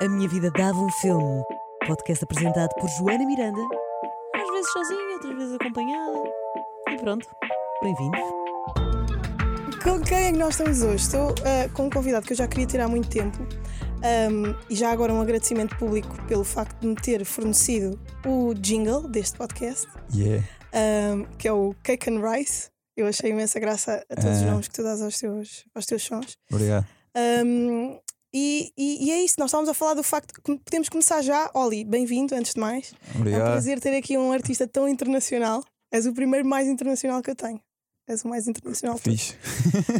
A Minha Vida Dava um Filme. Podcast apresentado por Joana Miranda. Às vezes sozinha, outras vezes acompanhada. E pronto, bem-vindos. Com quem é que nós estamos hoje? Estou uh, com um convidado que eu já queria ter há muito tempo um, e já agora um agradecimento público pelo facto de me ter fornecido o jingle deste podcast, Yeah. um, que é o Cake and Rice. Eu achei imensa graça a todos os Ah. nomes que tu dás aos teus, aos teus sons. Obrigado. Um, e, e- e é isso, nós estávamos a falar do facto que podemos começar já. Oli, bem-vindo, antes de mais. É um Obrigado. prazer ter aqui um artista tão internacional. És o primeiro mais internacional que eu tenho. És o mais internacional. Fixe.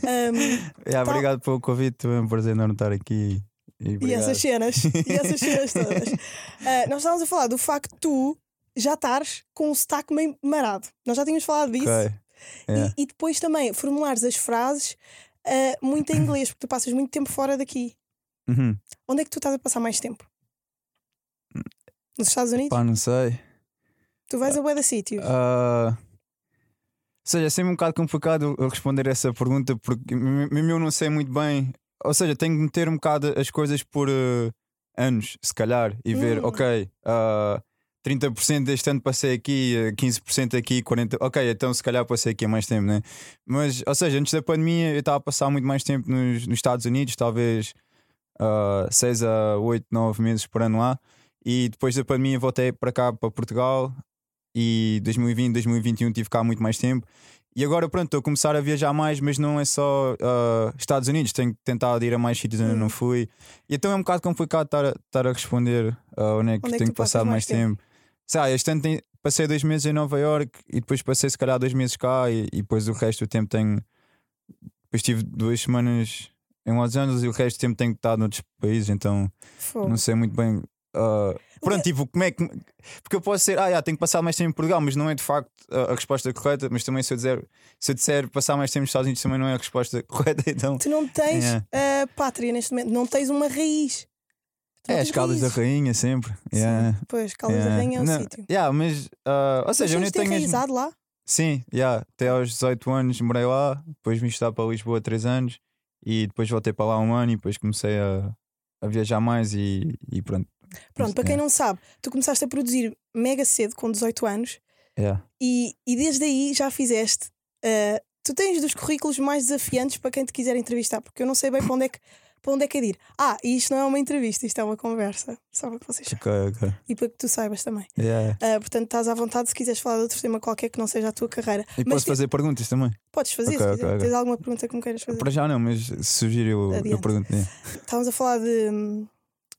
Um, Yeah, obrigado pelo convite. Também é um prazer enorme estar aqui. E, E obrigado. essas cenas, e essas cenas todas. Ah, nós estávamos a falar do facto de tu já estares com um sotaque meio marado. Nós já tínhamos falado disso. Ok. Yeah. E, e depois também formulares as frases ah, muito em inglês, porque tu passas muito tempo fora daqui. Uhum. Onde é que tu estás a passar mais tempo? Nos Estados Unidos? Pá, não sei. Tu vais a bué de sítios. Ah, Ou seja, é sempre um bocado complicado responder essa pergunta porque mesmo eu não sei muito bem. Ou seja, tenho que meter um bocado as coisas por eh, anos, se calhar, e ver, Hum. ok, ah, 30% deste ano passei aqui, eh, 15% aqui, 40%. Ok, então se calhar passei aqui há mais tempo, né? Mas, ou seja, antes da pandemia eu estava a passar muito mais tempo nos, nos Estados Unidos, talvez 6 a 8, 9 meses por ano lá. E depois da pandemia voltei para cá, para Portugal, e 2020, 2021 tive cá muito mais tempo. E agora, pronto, estou a começar a viajar mais, mas não é só ah, Estados Unidos, tenho tentado ir a mais sítios onde eu não Hum. fui. E então é um bocado complicado estar a, estar a responder ah, onde é que Onde é que tenho tu passas passado mais tempo. Sei lá, este ano tem- passei dois meses em Nova York e depois passei se calhar dois meses cá e, e depois o resto do tempo tenho. Depois tive duas semanas em Los Angeles e o resto do tempo tenho estado noutros países, então Fogo. não sei muito bem. ah, pronto, tipo, como é que. Porque eu posso ser, ah, já, tenho que passar mais tempo em Portugal, mas não é de facto a, a resposta correta. Mas também, se eu, dizer, se eu disser passar mais tempo nos Estados Unidos, também não é a resposta correta. Então, Tu não tens Yeah. ah, pátria neste momento, não tens uma raiz. Tu é as Caldas da. Rainha sempre. Sim. Yeah, Pois, Caldas da yeah. Rainha é um Não, sítio. yeah, mas, ah, ou Mas seja, eu nem tenho. as- lá? Sim, yeah, até aos 18 anos morei lá, depois vim estudar para Lisboa 3 anos e depois voltei para lá um ano e depois comecei a, a viajar mais e, e pronto. Pronto, para quem Yeah. não sabe, tu começaste a produzir mega cedo, com 18 anos, Yeah. e, e desde aí já fizeste. ah, tu tens dos currículos mais desafiantes para quem te quiser entrevistar, porque eu não sei bem para onde é que, para onde é, que é de ir. Ah, e isto não é uma entrevista, isto é uma conversa. Só para que vocês Ok, ok. e para que tu saibas também. Yeah. Ah, portanto, estás à vontade se quiseres falar de outro tema qualquer que não seja a tua carreira. E Mas posso fazer perguntas também? Podes fazer, Ok, se ok, quiser. ok. Tens alguma pergunta que me queiras fazer? Para já não, mas se surgir eu, eu pergunto. Estávamos a falar de,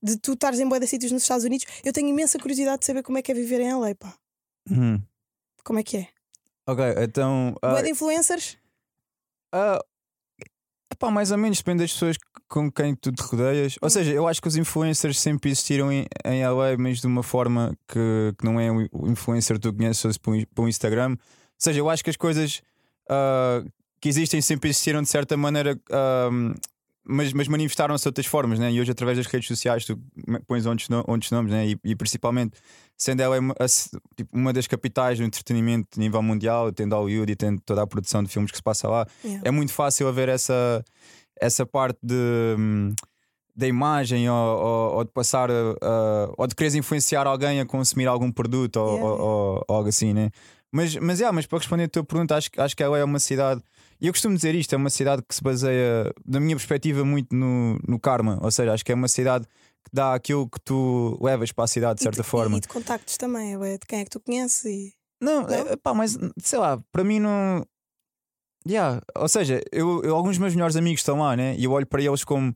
de tu estares em boa de sítios nos Estados Unidos. Eu tenho imensa curiosidade de saber como é que é viver em LA, pá. Uhum. Como é que é? Ok, então. ah, Boa de influencers? ah, epá, mais ou menos depende das pessoas com quem tu te rodeias. Ou Hum. seja, eu acho que os influencers sempre existiram em, em LA, mas de uma forma que, que não é o influencer que tu conheces para o- Instagram. Ou seja, eu acho que as coisas ah, que existem sempre existiram de certa maneira. ah, mas, mas manifestaram-se de outras formas, né? e hoje, através das redes sociais, tu pões outros, outros nomes, né? e, e principalmente sendo ela uma, a tipo, uma das capitais do entretenimento a nível mundial, tendo Hollywood e tendo toda a produção de filmes que se passa lá, Yeah. é muito fácil haver essa, essa parte de, hum, da imagem ou, ou- ou de passar a- a- ou de quereres influenciar alguém a consumir algum produto ou, Yeah. ou- ou- algo assim, né? Mas, mas, yeah, mas para responder a tua pergunta, acho, que- acho que ela é uma cidade, e eu costumo dizer isto, é uma cidade que se baseia, da minha perspectiva, muito no, no karma, ou seja, acho que é uma cidade dá aquilo que tu levas para a cidade de E certa de- forma. E de contactos também, é de quem é que tu conheces e. Não, Não? é, pá, mas sei lá, para mim não. Yeah. Ou seja, eu, eu- alguns dos meus melhores amigos estão lá, né? E eu olho para eles como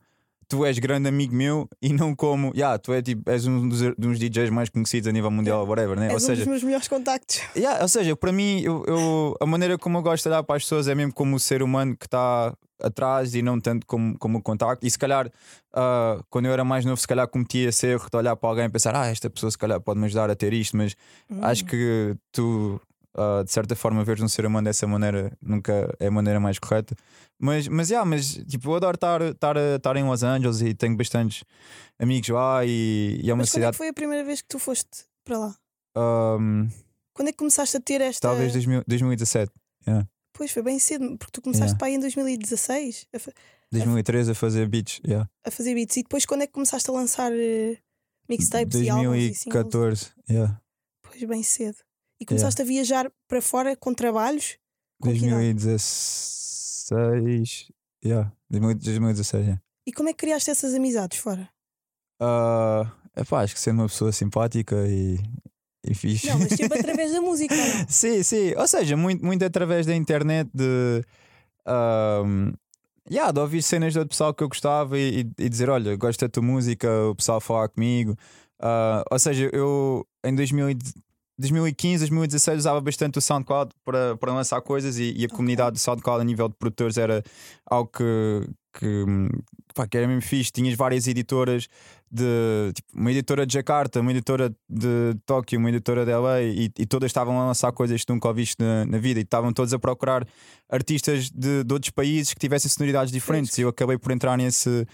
tu és grande amigo meu e não como, yeah, tu é, tipo, és um dos, dos DJs mais conhecidos a nível mundial, whatever, né? És Ou um seja, dos meus melhores contactos. Yeah, ou seja, para mim, eu, eu- a maneira como eu gosto de olhar para as pessoas é mesmo como o ser humano que está atrás e não tanto como, como o contacto. E se calhar, ah, quando eu era mais novo, se calhar cometia esse erro de olhar para alguém e pensar, ah, esta pessoa se calhar pode me ajudar a ter isto, mas Hum. acho que tu, ah, de certa forma, veres um ser humano dessa maneira nunca é a maneira mais correta. Mas, mas, yeah, mas tipo, eu adoro estar, em Los Angeles e tenho bastantes amigos lá e, e é uma Mas quando é cidade. que foi a primeira vez que tu foste para lá? ahm, Quando é que começaste a ter esta. talvez 2000 2017. Pois foi bem cedo, porque tu começaste Yeah. para aí em 2016 a, fa- 2013 a fazer beats, yeah. a fazer beats e depois quando é que começaste a lançar eh, mixtapes e álbuns e singles? 2014, yeah. Pois bem cedo. E começaste a viajar para fora com trabalhos? Com que idade? 2016, yeah. 2016, yeah. E como é que criaste essas amizades fora? Uh, epá, acho que sendo uma pessoa simpática e, e fixe. Não, mas sempre através da música, não? sim, sim. Ou seja, muito, muito através da internet de. Um, yeah, de ouvir cenas de outro pessoal que eu gostava e, e- e dizer: Olha, gosto da tua música, o pessoal falar comigo. Uh, ou seja, eu em 2000 e- 2015, 2016 usava bastante o SoundCloud para, para lançar coisas e, e a comunidade do SoundCloud a nível de produtores era algo que, que, pá, que era mesmo fixe. Tinhas várias editoras de tipo, uma editora de Jakarta, uma editora de Tóquio, uma editora de LA e, e todas estavam a lançar coisas que nunca ouviste na, na vida e estavam todos a procurar artistas de, de outros países que tivessem sonoridades diferentes. E eu acabei por entrar nesse.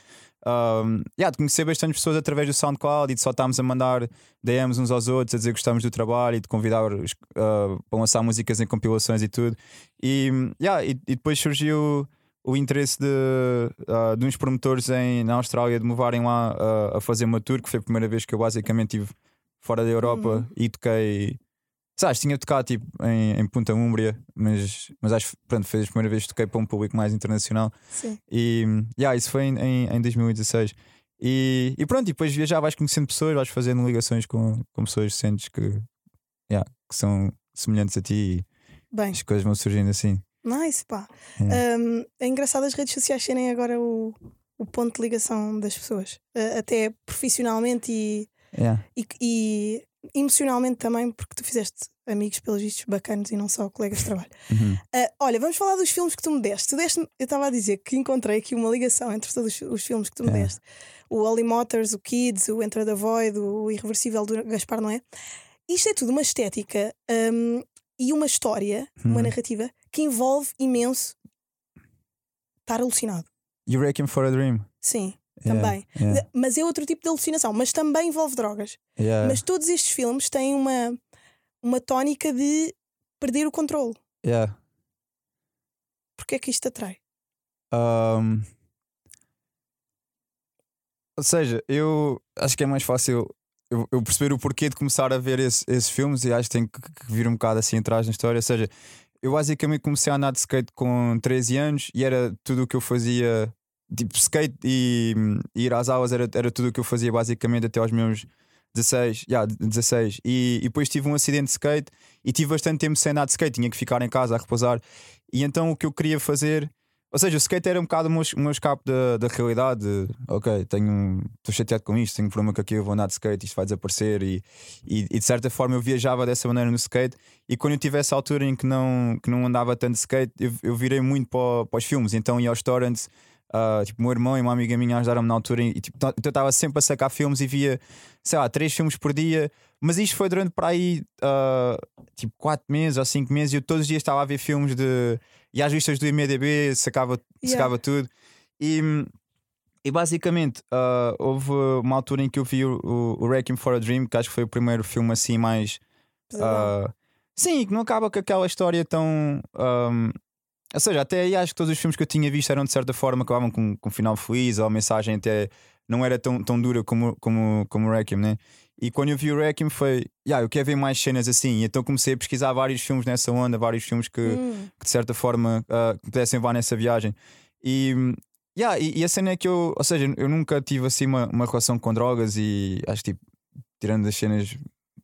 Um, yeah, de conhecer bastante pessoas através do SoundCloud e de só estarmos a mandar DMs uns aos outros, a dizer que gostamos do trabalho e de convidar uh, para lançar músicas em compilações e tudo. E, yeah, e, e depois surgiu o interesse de, uh, de uns promotores em, na Austrália de me levarem lá uh, a fazer uma tour, que foi a primeira vez que eu basicamente estive fora da Europa Uhum. e toquei. Sabes, tinha tocado tipo, em, em Punta Úmbria, mas, mas acho que pronto, foi a primeira vez que toquei para um público mais internacional. Sim. E yeah, isso foi em, em, em 2016. E, e pronto, e depois viajar, vais conhecendo pessoas, vais fazendo ligações com, com pessoas que sentes que, yeah, que são semelhantes a ti Bem, e as coisas vão surgindo assim. nice, pá. Yeah. Um, é engraçado as redes sociais serem agora o, o ponto de ligação das pessoas, Uh, até profissionalmente e, Yeah. e, e emocionalmente também, porque tu fizeste amigos, pelos vistos, bacanos e não só colegas de trabalho. Uhum. Uh, olha, vamos falar dos filmes que tu me deste. Tu deste eu estava a dizer que encontrei aqui uma ligação entre todos os, filmes que tu me É. deste: o Holy Motors, o Kids, o Enter the Void, o Irreversível do Gaspar Noé. Isto é tudo uma estética um, e uma história, uma Uhum. narrativa que envolve imenso estar alucinado. You Wrecking for a Dream. Sim, também. yeah, De- Mas é outro tipo de alucinação, mas também envolve drogas. yeah, Mas todos estes filmes têm uma, uma tónica de perder o controle. yeah. Porquê é que isto atrai? Um, ou seja, eu acho que é mais fácil eu, eu perceber o porquê de começar a ver esse- esses filmes e acho que tem que, que vir um bocado assim atrás na história. Ou seja, eu basicamente comecei a andar de skate com 13 anos e era tudo o que eu fazia. Tipo, skate e, e ir às aulas era, era tudo o que eu fazia basicamente até aos meus 16, yeah, 16. E, e depois tive um acidente de skate e tive bastante tempo sem andar de skate, tinha que ficar em casa a repousar. E então o que eu queria fazer ou seja, o skate era um bocado o meu, meu escape da, da realidade. de, ok, tenho estou chateado com isto, tenho um problema com aquilo, vou andar de skate, isto vai desaparecer. E, e, e de certa forma eu viajava dessa maneira no skate. E quando eu tive essa altura em que não, que não andava tanto de skate, eu, eu virei muito para, para os filmes. Então ia aos restaurantes, ah, tipo, meu irmão e uma amiga minha ajudaram-me na altura. E tipo, então eu estava sempre a sacar filmes e via, sei lá, três filmes por dia. Mas isto foi durante para aí ah, tipo 4 meses ou 5 meses. E eu todos os dias estava a ver filmes de. E às vistas do IMDB sacava, Yeah. sacava tudo. E, e basicamente ah, houve uma altura em que eu vi o, o, o Wrecking for a Dream, que acho que foi o primeiro filme assim mais. Ah, sim, que não acaba com aquela história tão. ahm, ou seja, até aí acho que todos os filmes que eu tinha visto eram de certa forma acabavam com, com um final feliz, ou a mensagem até não era tão, tão dura como, como, como o Requiem, né? E quando eu vi o Requiem foi, yeah, eu quero ver mais cenas assim. E então comecei a pesquisar vários filmes nessa onda, vários filmes que, Hum, que de certa forma que pudessem levar nessa viagem. E, yeah, e, e a cena é que eu, ou seja, eu nunca tive assim uma, uma relação com drogas e acho que tipo, tirando as cenas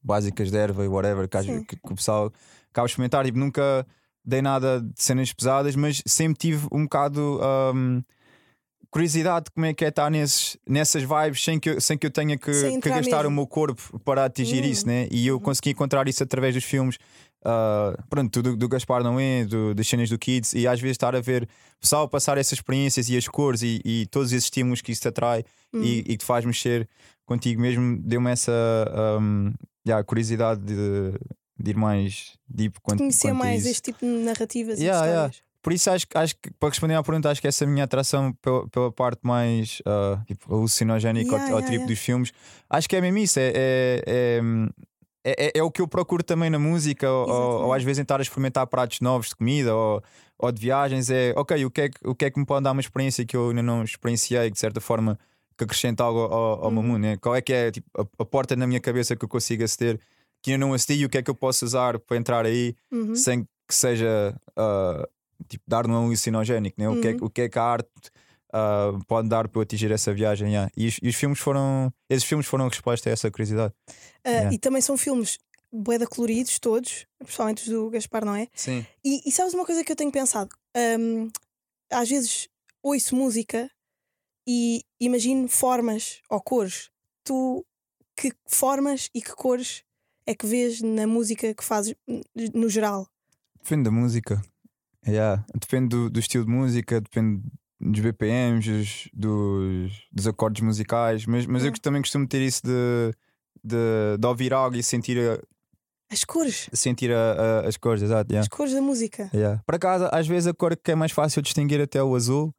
básicas de erva e whatever que, que, que o pessoal acaba de experimentar, tipo, nunca dei nada de cenas pesadas, mas sempre tive um bocado ahm, curiosidade de como é que é estar nesses, nessas vibes sem que eu, sem que eu tenha que, que gastar mesmo. o meu corpo para atingir Hum. isso, né? E eu consegui encontrar isso através dos filmes. ah, pronto, do, do Gaspar Noé, do, das cenas do Kids, e às vezes estar a ver o pessoal passar essas experiências e as cores e, e todos esses estímulos que isso te atrai hum. e, e que te faz mexer contigo mesmo, deu-me essa ahm, yeah, curiosidade de, de ir mais deep quanto, Conhecer quanto mais isso. este tipo de narrativas Yeah, e yeah. histórias. Por isso acho, que- acho que para responder à pergunta, acho que essa minha atração pela, pela parte mais ah, tipo, alucinogénica Yeah, ao, ao yeah, tipo yeah. dos filmes, acho que é mesmo isso. É, é, é, é, é, é o que eu procuro também na música, ou, ou, às vezes em estar a experimentar pratos novos de comida ou, ou de viagens. É ok, o que é, que, o que é que me pode dar uma experiência que eu ainda não experienciei, que de certa forma que acrescenta algo ao, ao meu Uhum. mundo? Né? Qual é que é tipo, a, a porta na minha cabeça que eu consigo aceder que ainda não acedi e o que é que eu posso usar para entrar aí Uhum. sem que seja ah, tipo, dar um alucinogénico? Né? O, que é, Uhum. que- o que é que a arte ah, pode dar para eu atingir essa viagem? yeah. E, os, e os filmes foram, esses filmes foram a resposta a essa curiosidade. Ah, Yeah. E também são filmes boeda coloridos, todos, principalmente os do Gaspar, não é? Sim. E, e sabes uma coisa que eu tenho pensado? Hum, às vezes ouço música e imagino formas ou cores. Tu, que formas e que cores é que vês na música que fazes no geral? Depende da música. Yeah. Depende do, do estilo de música, depende dos BPMs, dos, dos, acordes musicais. Mas, mas eu também costumo ter isso de, de, de ouvir algo e sentir, a, As cores, sentir a- a- as cores, exato. as Yeah. cores da música. Yeah. Por acaso, às vezes a cor que é mais fácil distinguir até é o azul.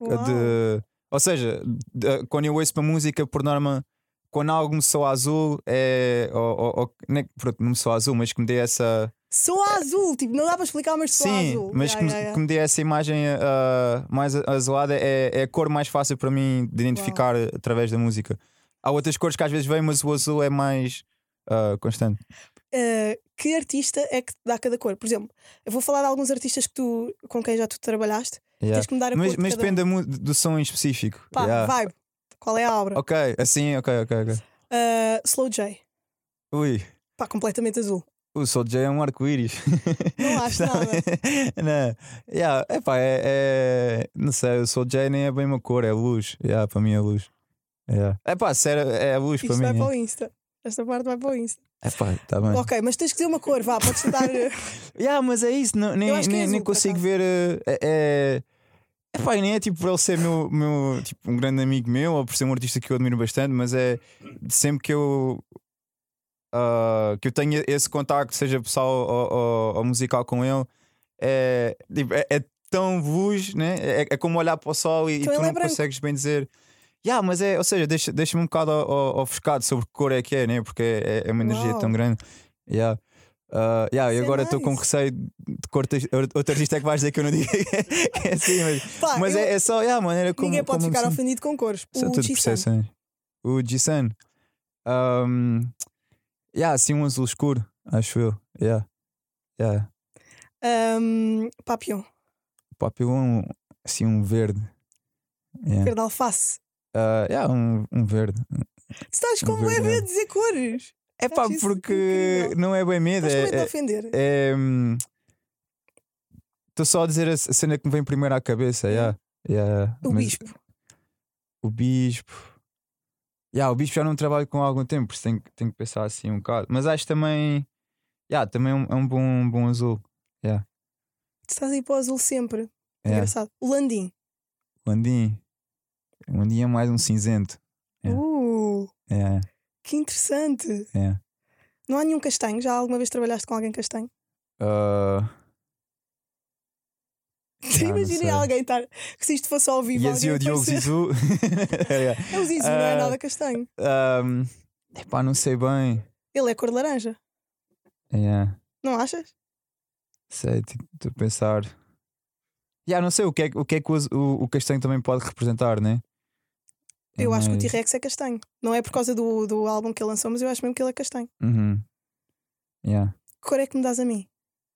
De, ou seja, de- quando eu ouço uma música, por norma, quando algo me soa azul, é. Ou, ou, ou- pronto, não me soa azul, mas que me dê essa. Sou azul, tipo, não dá para explicar, mas sou Sim, azul. mas Yeah, que, me- yeah, yeah. que me dê essa imagem ah, mais azulada é, é a cor mais fácil para mim de identificar através da música. Há outras cores que às vezes vêm, mas o azul é mais ah, constante. Uh, que artista é que dá cada cor? Por exemplo, eu vou falar de alguns artistas que tu, com quem já tu trabalhaste. Yeah. Tens que me dar a Mas, cor de mas depende um. do som em específico. Pá, vibe. Qual é a obra? Ok, assim, ok, ok, ok. Uh, Slow J. Ui, Pá, completamente azul. o Soul J é um arco-íris. Não acho nada. não. Yeah, epá, é, é- Não sei, o Soul J nem é bem uma cor, é luz. Yeah, para mim é luz. Yeah. Epá, sério, é luz para Isto vai mim. para o Insta. Esta parte vai para o Insta. Epá, tá bem. Ok, mas tens que dizer uma cor, vá, podes tentar. Yeah, mas é isso, não, nem, é nem, azul, nem consigo ver. eh, É, é, epá, e nem é tipo por ele ser meu, meu, tipo, um grande amigo meu ou por ser um artista que eu admiro bastante, mas é sempre que eu. ah, que eu tenho esse contacto, seja pessoal ou, ou- ou musical com ele, é, tipo, é, é tão luz, né? É, é como olhar para o sol e, e Então tu é não branco. consegues bem dizer. Yeah, mas é, ou seja, deixa- deixa-me um bocado ofuscado sobre que cor é que é, né? Porque é, é uma energia Uau. tão grande. Yeah. Ah, yeah, e é agora estou com receio de cor. Outro artista é que vais dizer que eu não digo que é assim, mas, Pá, mas eu- é, é só yeah, a maneira como. Ninguém pode como ficar ofendido com cores. Isso é O tudo G-Sun. percepções. O G-Sun. Um, yeah, assim um azul escuro, acho eu. Yeah. Yeah. Um, Papillon. Papillon, assim um verde. Yeah. Verde alface. Ah, yeah, um, um verde. Tu estás Um como é verde ver mesmo. dizer cores. É pá, porque incrível. não é bem medo. Estás de É, ofender. é, hum, Estou só a dizer a cena que me vem primeiro à cabeça. Yeah. Yeah. O Mas bispo. O bispo. Yeah, o bispo já não trabalho com há algum tempo, por isso tenho, que- tenho que pensar assim um bocado. Mas acho também. Yeah, também é um, é um bom, um bom azul. Tu estás aí para o azul sempre. Yeah. Engraçado. O Landim. O Andim. O Andim é mais um cinzento. Yeah. Uh, Yeah, que interessante. yeah. Não há nenhum castanho? Já alguma vez trabalhaste com alguém castanho? Ah, não Imaginei sei. alguém estar. Que se isto fosse ao vivo. Yes, o Diogo. Zizu. Yeah. É o Zizu, não é Ah, nada castanho. Um, epá, não sei bem. Ele é cor laranja. Yeah. Não achas? Sei, tipo, estou a pensar. Yeah, não sei o que é, que- o, que, é que o, o, o castanho também pode representar, né? É Eu acho que o T-Rex é castanho. Não é por causa do, do álbum que ele lançou, mas eu acho mesmo que ele é castanho. Uhum. Yeah. Que cor é que me dás a mim?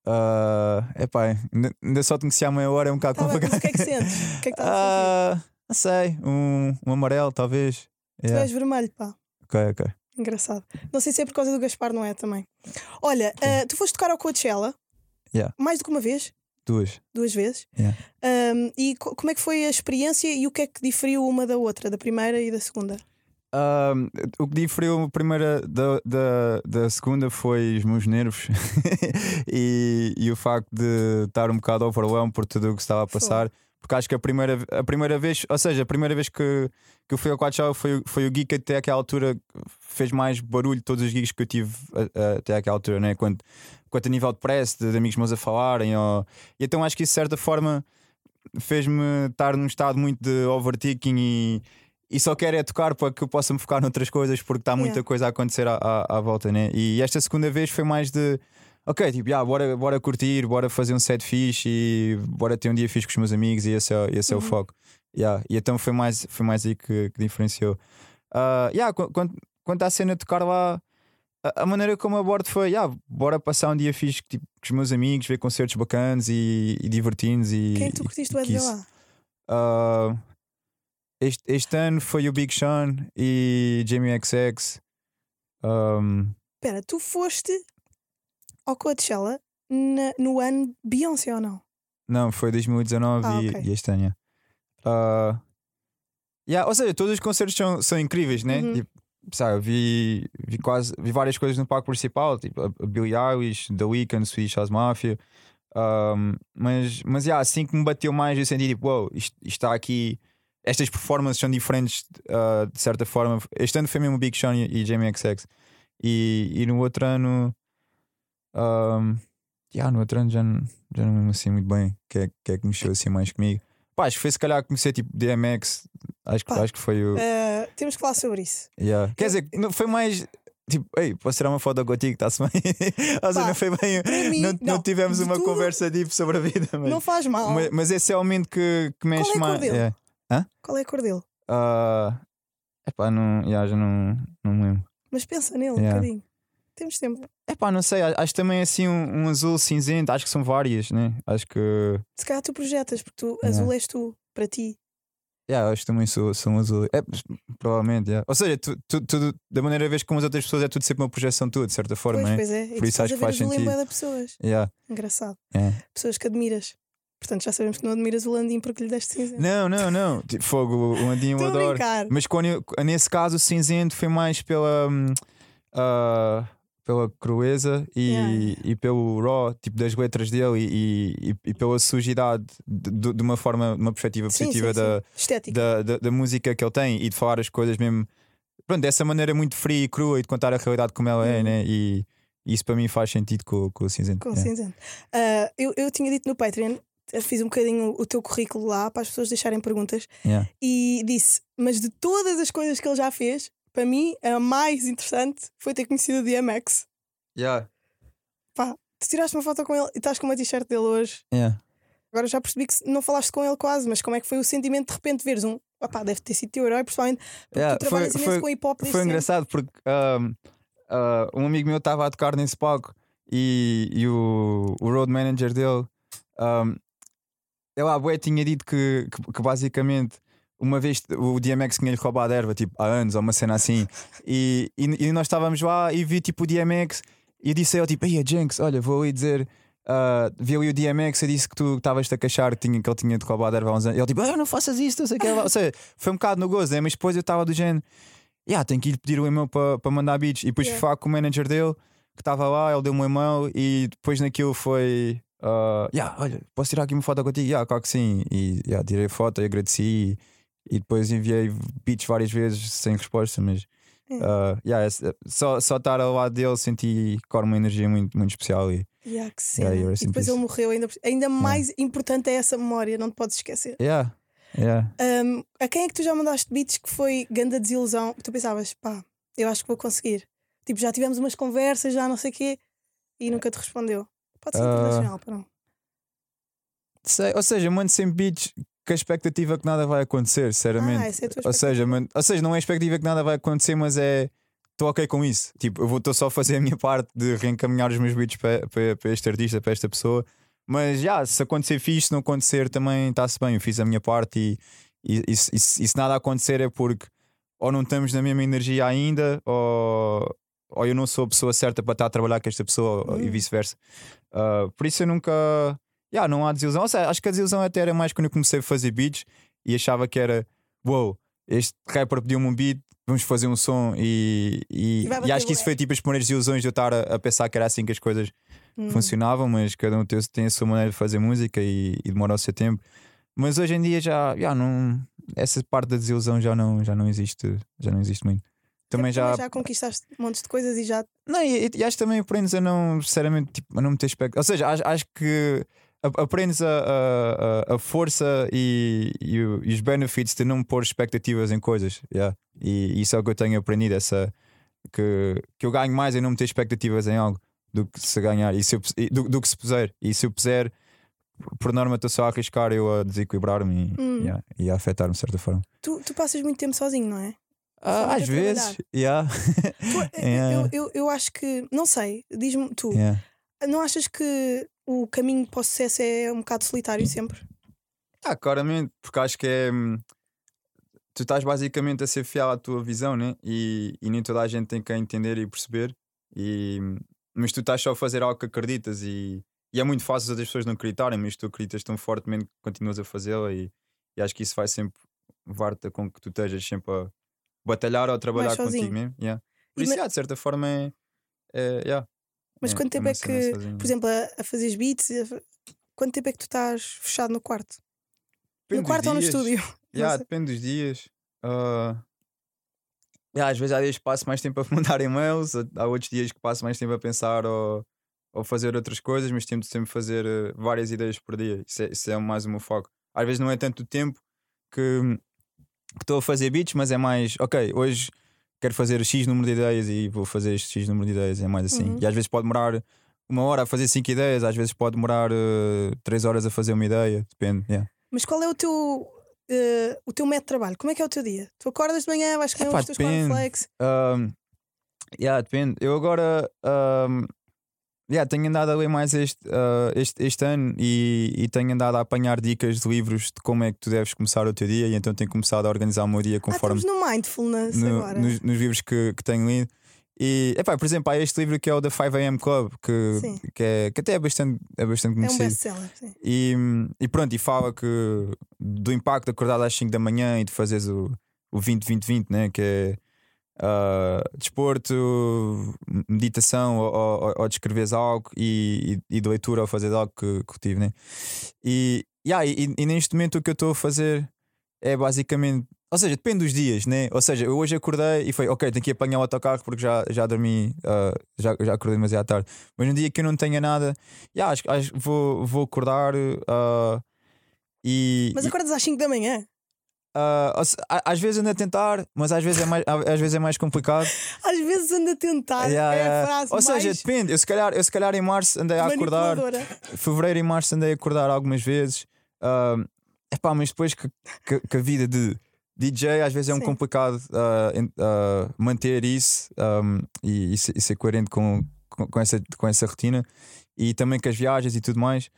Ah, epá, ainda, só te conheci há meia hora, é um bocado Tá bem, complicado. o que é que sentes? O que é que estás a sentir? Ah, não sei, um, um amarelo, talvez. Tu Yeah. és vermelho, pá. Ok, ok. Engraçado. Não sei se é por causa do Gaspar, não é também. Olha, ah, tu foste tocar ao Coachella Yeah. mais do que uma vez, Duas. duas vezes. Yeah. Ahm, e co- como é que foi a experiência e o que é que diferiu uma da outra, da primeira e da segunda? Ahm, o que diferiu a primeira da, da, da segunda foi os meus nervos e, e o facto de estar um bocado overwhelmed por tudo o que estava a passar. Porque acho que a primeira, a primeira vez, ou seja, a primeira vez que, que eu fui ao Coachella foi, foi o gig que até aquela altura fez mais barulho de todos os gigs que eu tive a- a- até aquela altura, né? quanto, quanto a nível de press, de, de amigos meus a falarem. Ou... E então acho que isso de certa forma fez-me estar num estado muito de overthinking e, e só quero é tocar para que eu possa me focar noutras coisas porque está muita Yeah. coisa a acontecer à, à, à volta, né? E esta segunda vez foi mais de ok, tipo, yeah, bora, bora curtir, bora fazer um set fixe e bora ter um dia fixe com os meus amigos e esse é, esse é o Uhum. foco. Yeah. E então foi mais, foi mais aí que, que diferenciou. Ah, yeah, qu- quanto, quanto à cena de tocar lá, a, a maneira como abordo foi: yeah, bora passar um dia fixe tipo, com os meus amigos, ver concertos bacanas e, e divertir-nos. E, Quem é tu curtiste o ver lá? Ah, este, este ano foi o Big Sean e Jamie XX. Um, Espera, tu foste ao Coachella na- no ano Beyoncé ou não? não, foi 2019 Ah, e, ok. e este ano. Ah, yeah, ou seja, todos os concertos são, são incríveis, né? Uhum. Tipo, sabe, vi, vi quase vi várias coisas no palco principal, tipo a, Billie Eilish, The Weeknd, Swedish House Mafia. Um, mas, mas yeah, assim que me bateu mais, eu senti tipo, wow, isto, isto está aqui. Estas performances são diferentes ah, de certa forma. Este ano foi mesmo o Big Sean e, e Jamie XX. E, e no outro ano, um, yeah, no outro ano já, não- já não me assim muito bem o que, é, que é que mexeu assim mais comigo. Pá, acho que foi se calhar conhecer tipo DMX. Acho, que- Pá, acho que foi o. Ah, temos que falar sobre isso. Yeah. Quer dizer, não, foi mais tipo, ei, posso tirar uma foto contigo, está-se bem? Ou seja, não foi bem. mim, não, não não, tivemos uma tudo- conversa deep sobre a vida, mas, Não faz mal. mas, mas esse é o momento que, que mexe é a cor mais. É. Qual é a cor dele? Ah, epá, não, yeah, já não, não me lembro. Mas pensa nele um Yeah. bocadinho. Temos tempo. Epá, não sei, acho também assim um, um azul cinzento, acho que são várias, né? Acho que. Se calhar tu projetas, porque tu, Yeah. azul és tu, para ti. Yeah, acho que também sou, sou um azul. É, provavelmente, yeah. Ou seja, tu, tu, tudo, da maneira vez como as outras pessoas é tudo sempre uma projeção tua, de certa forma, pois, né? pois é. Por tu isso acho que faz sentido. de pessoas. Yeah, Engraçado. é. Pessoas que admiras. Portanto, já sabemos que não admiras o Landim porque lhe deste cinza. Não, não, não. Tipo, fogo, o Andinho eu adoro. Mas quando eu- nesse caso, o cinzento foi mais pela. ah, pela crueza e, Yeah. e pelo raw, tipo das letras dele e, e, e pela sujidade de, de- uma forma, de uma perspectiva Sim, positiva sim, da, sim. Estética. da, da, da música que ele tem e de falar as coisas mesmo pronto, dessa maneira muito fria e crua e de contar a realidade como ela é, Uhum. né? E isso para mim faz sentido com, com o cinzento. Com yeah. cinzento. Ah, eu, eu tinha dito no Patreon, fiz um bocadinho o teu currículo lá para as pessoas deixarem perguntas Yeah. e disse: Mas de todas as coisas que ele já fez, para mim a mais interessante foi ter conhecido o DMX. Yeah. Pá, tu tiraste uma foto com ele e estás com uma t-shirt dele hoje. Yeah. Agora já percebi que não falaste com ele quase, mas como é que foi o sentimento de repente veres um. Opá, deve ter sido teu herói, principalmente porque Yeah, tu trabalhas foi- imenso foi- com hip hop Foi sempre. engraçado porque um, uh, um amigo meu estava a tocar nesse palco e, e o, o road manager dele um, ele bué tinha dito que, que, que basicamente uma vez o DMX tinha-lhe roubado a erva tipo há anos ou uma cena assim e, e, e nós estávamos lá e vi tipo o DMX e disse a ele tipo, ei Jenks, olha vou ali dizer Uh, vi ali o DMX e disse que tu estavas-te a queixar que, tinha, que ele tinha de roubado a erva há uns anos. Ele tipo, ah, não faças isto, não sei o que. Ou seja, foi um bocado no gozo, né? mas depois eu estava do género, yeah, tenho que ir pedir o e-mail para pa mandar beats. E depois Yeah. fui falar com o manager dele que estava lá, ele deu-me um e-mail e depois naquilo foi. Uh, yeah, olha, posso tirar aqui uma foto contigo? Yeah, claro que sim. E yeah, tirei foto e agradeci. E, e depois enviei beats várias vezes sem resposta, mas. Uh, yeah, só, só estar ao lado dele senti era uma energia muito, muito especial. E, Yeah, que. Yeah, e depois ele morreu, ainda, ainda mais importante é essa memória, não te podes esquecer. yeah, yeah. Um, a quem é que tu já mandaste beats que foi ganda desilusão? Tu pensavas, pá, eu acho que vou conseguir. Tipo, já tivemos umas conversas, já não sei o quê, e nunca te respondeu. Pode ser Ah. internacional, para não. Sei- ou seja, mando sempre beats com a expectativa que nada vai acontecer, sinceramente. Ah, é ou, seja, ou seja, não é a expectativa que nada vai acontecer, mas é. Estou ok com isso. Tipo, eu vou estou só a fazer a minha parte de reencaminhar os meus beats para, para, para este artista, para esta pessoa. Mas já, se acontecer fixe, se não acontecer, também está-se bem. Eu fiz a minha parte e, e, e, se- e se nada acontecer é porque ou não estamos na mesma energia ainda, ou, ou eu não sou a pessoa certa para estar a trabalhar com esta pessoa ou- e Hum. vice-versa. Ah, por isso eu nunca. Yeah, não há desilusão. Ou seja, acho que a desilusão até era mais quando eu comecei a fazer beats e achava que era wow, este rapper pediu-me um beat, vamos fazer um som e, e, E e acho que isso foi tipo as primeiras desilusões de eu estar a, a pensar que era assim que as coisas Hum. funcionavam, mas cada um tem, tem a sua maneira de fazer música e, e demora o seu tempo. Mas hoje em dia já, já não. Essa parte da desilusão já não, já não existe, já não existe muito. Também já. já conquistaste montes de coisas e já. Não, e, e acho também aprendes a não, sinceramente, tipo, a não meter expectativas. Ou seja, acho, acho que aprendes a, a- a- força e, e os benefits de não pôr expectativas em coisas. yeah. E isso é o que eu tenho aprendido: essa, que, que eu ganho mais em não meter expectativas em algo do que se ganhar, e se eu do, do que se puser. E se eu puser, por norma, estou só a arriscar eu a desequilibrar-me e, Hum. yeah, e a afetar-me de certa forma. Tu, tu passas muito tempo sozinho, não é? Ah, às vezes, yeah. Tu- Yeah. eu, eu, eu acho que, não sei, diz-me tu, yeah. Não achas que o caminho para o sucesso é um bocado solitário sempre? Ah, claramente, porque acho que é. hum, Tu estás basicamente a ser fiel à tua visão, né? E, e nem toda a gente tem que entender e perceber. E, hum, mas tu estás só a fazer algo que acreditas e, e é muito fácil as outras pessoas não acreditarem, mas tu acreditas tão fortemente que continuas a fazê-la e, e acho que isso vai sempre levar-te com que tu estejas sempre a batalhar ou a trabalhar contigo mesmo. Yeah. Por E isso, ma- yeah, de certa forma, é. é yeah, Mas é- quanto tempo é que, por exemplo, a, a fazeres beats, a quanto tempo é que tu estás fechado no quarto? Depende no quarto ou no estúdio? Yeah, depende dos dias. Ah, yeah, às vezes há dias que passo mais tempo a mandar e-mails, há outros dias que passo mais tempo a pensar ou, ou fazer outras coisas, mas tento sempre fazer eh, várias ideias por dia. Isso é, isso é mais o meu foco. Às vezes não é tanto o tempo que estou a fazer beats, mas é mais, ok, hoje quero fazer X número de ideias e vou fazer este X número de ideias, é mais assim. Uhum. E às vezes pode demorar uma hora a fazer cinco ideias, às vezes pode demorar eh, três horas a fazer uma ideia, depende. yeah. Mas qual é o teu, eh, o teu método de trabalho? Como é que é o teu dia? Tu acordas de manhã, vais comer Epá, os teus cornflakes? Um, yeah, depende. Eu agora um, yeah, tenho andado a ler mais este, uh, este, este ano e, e tenho andado a apanhar dicas de livros de como é que tu deves começar o teu dia e então tenho começado a organizar o meu dia Ah, conforme estamos no mindfulness no- agora. nos, nos livros que, que tenho lido. E, epá, por exemplo, há este livro que é o The 5am Club, que, Sim. que, é, que até é bastante, é bastante É um conhecido. best-seller. sim. E, e pronto, e fala que do impacto de acordar às 5 da manhã e de fazeres o, o 20-20-20, né? que é ah, desporto, meditação ou, ou, ou algo e, e, e de leitura ou fazer algo que, que tive. Né? E, yeah, e, e neste momento o que eu estou a fazer é basicamente. Ou seja, depende dos dias, né? Ou seja, eu hoje acordei e foi, ok, tenho que apanhar o autocarro porque já, já dormi, ah, já, já acordei demasiado tarde. Mas no dia que eu não tenha nada, yeah, acho, acho que vou, vou acordar ah, e. Mas acordas às 5 da manhã? Se- a- às vezes ando a tentar, mas às vezes é mais, às vezes é mais complicado. Às vezes anda a tentar. Yeah, é a frase Ou seja, mais depende. Eu se, calhar, eu se calhar em março andei a acordar, fevereiro e março andei a acordar algumas vezes. Ah, epá, mas depois que, que, que a vida de DJ às vezes é um Sim. complicado ah, en- ah, manter isso um, e, ser, e ser coerente com, com, com essa, com essa rotina e também com as viagens e tudo mais.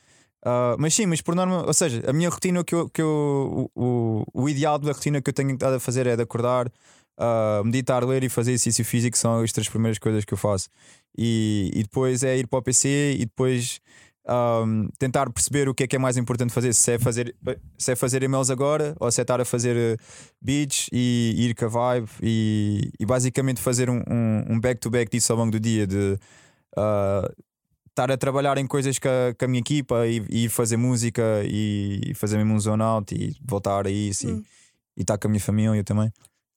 Ah, mas sim, mas por norma, ou seja, a minha rotina que eu, que eu o, o, ideal da rotina que eu tenho estado a fazer é de acordar, ah, meditar, ler e fazer exercício físico, são as três primeiras coisas que eu faço. E, e depois é ir para o PC e depois ahm, tentar perceber o que é que é mais importante fazer, se é fazer, se é fazer e-mails agora ou se é estar a fazer beats e ir com a vibe e, e basicamente fazer um, um, um back-to-back disso ao longo do dia de ah, estar a trabalhar em coisas com a, com a minha equipa e, e fazer música e fazer mesmo um zone out e voltar a isso Hum. e, e estar com a minha família também.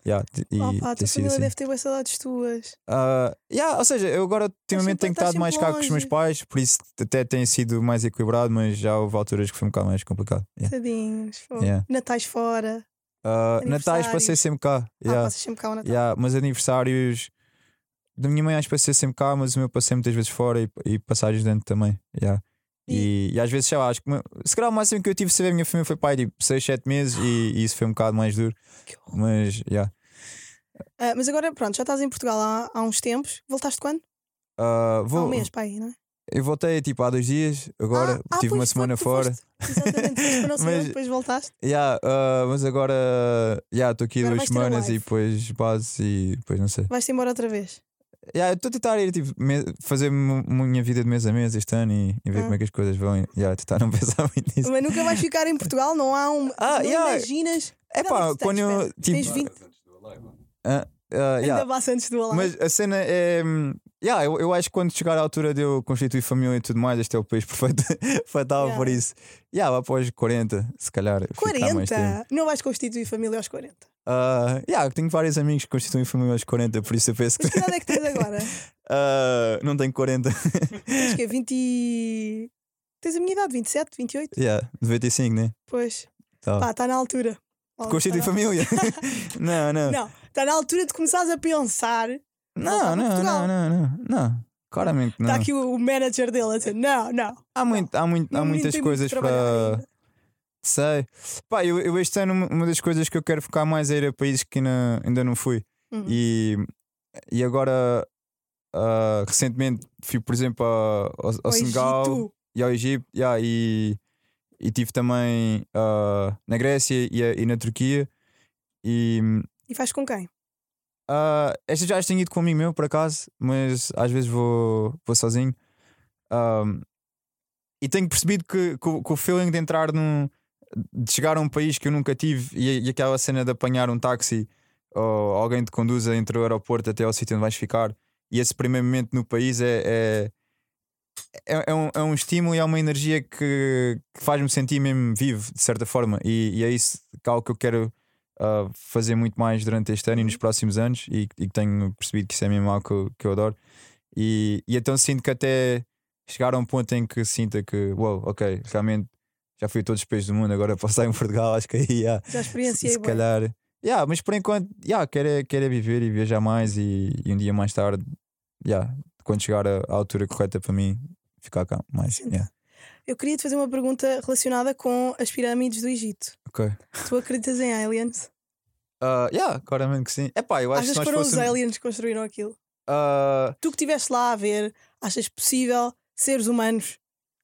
Yeah, e Opa, a tem tua família assim. deve ter boas saudades tuas. Ah, yeah, ou seja, eu agora ultimamente tenho estado mais cá com os meus pais, por isso até tem sido mais equilibrado, mas já houve alturas que foi um bocado mais complicado. Yeah. Tadinhos. Yeah. Natais fora. Ah, Natais passei sempre cá. Ah, Yeah. passas sempre cá o Natal. Yeah, mas aniversários da minha mãe acho que passei sempre cá, mas o meu passei muitas vezes fora e, e passagens dentro também. Yeah. E, e às vezes, sei lá, acho que se calhar o máximo que eu tive de saber a minha família foi pai tipo 6, 7 meses e, e isso foi um bocado mais duro. Mas, yeah. Ah, mas agora, pronto, já estás em Portugal há, há uns tempos. Voltaste quando? Ah, Há vou, um mês, pai, não é? Eu voltei tipo há dois dias, agora Ah, ah, tive uma pois, semana fora. foste. Exatamente, foste para não Mas- depois voltaste. Yeah, ah, mas agora yeah, estou aqui Agora duas semanas e depois base e depois não sei. Vais-te embora outra vez. Yeah, Estou a tentar ir tipo, me- fazer minha vida de mês a mês este ano e, e ver Ah. como é que as coisas vão. Yeah, tentar não pensar muito nisso. Mas nunca vais ficar em Portugal, não há um. Ah, não yeah. imaginas. É pá, quando eu. Tipo, Tens 20. ah, ah, Ainda yeah. basta antes do Olá. Mas a cena é. Yeah, eu, eu acho que quando chegar à altura de eu constituir família e tudo mais, este é o país perfeito estar Yeah. por isso. Yeah, lá após 40, se calhar. ficar mais tempo. 40! Não vais constituir família aos 40. Ah, yeah, tenho vários amigos que constituem família aos 40, por isso eu penso que. Que idade é que tens agora? Ah, não tenho 40. Acho que é 20. e- Tens a minha idade, 27, 28? Yeah, 95, né? Pois. Tá. Pá, está na altura. Oh, Constitui tá na- família. não, não. Não, está na altura de começares a pensar. Não, não, Portugal. não, não, não, não. Claramente não. Está aqui o, manager dele a dizer: não, não. Há, muito, há, muito, há muitas muito coisas trabalhar para. ainda. Sei. Pá, eu, eu este ano, uma das coisas que eu quero focar mais é ir a países que ainda, ainda não fui. Uhum. E, e agora, ah, recentemente, fui, por exemplo, ao, ao Senegal Egito. e ao Egito. yeah, e, e tive também ah, na Grécia e, e na Turquia. E E faz com quem? Ah, estas já tenho ido com um amigo meu, por acaso, mas às vezes vou, vou sozinho. Ahm, e tenho percebido que, que, que o feeling de entrar num. de chegar a um país que eu nunca tive e, e aquela cena de apanhar um táxi ou alguém te conduza entre o aeroporto até ao sítio onde vais ficar e esse primeiro momento no país é. é é, é um, é um estímulo e é uma energia que, que faz-me sentir mesmo vivo, de certa forma, e, e é isso que é algo que eu quero uh, fazer muito mais durante este ano e nos próximos anos e, que tenho percebido que isso é mesmo algo que eu, que eu adoro. E, e então sinto que até chegar a um ponto em que sinta que, uau, ok, realmente já fui a todos os países do mundo, agora posso estar em Portugal, acho que aí yeah, Já experienciei. se bué. calhar. Yeah, mas por enquanto, yeah, quero, é, quero é viver e viajar mais e, e um dia mais tarde, yeah, quando chegar a- à altura correta para mim, ficar cá mais. Yeah. Eu queria te fazer uma pergunta relacionada com as pirâmides do Egito. Ok. Tu acreditas em aliens? Uh, yeah, claramente que sim. Epá, eu acho Achas que foram os aliens que construíram aquilo? Uh, Tu que estiveste lá a ver, achas possível seres humanos?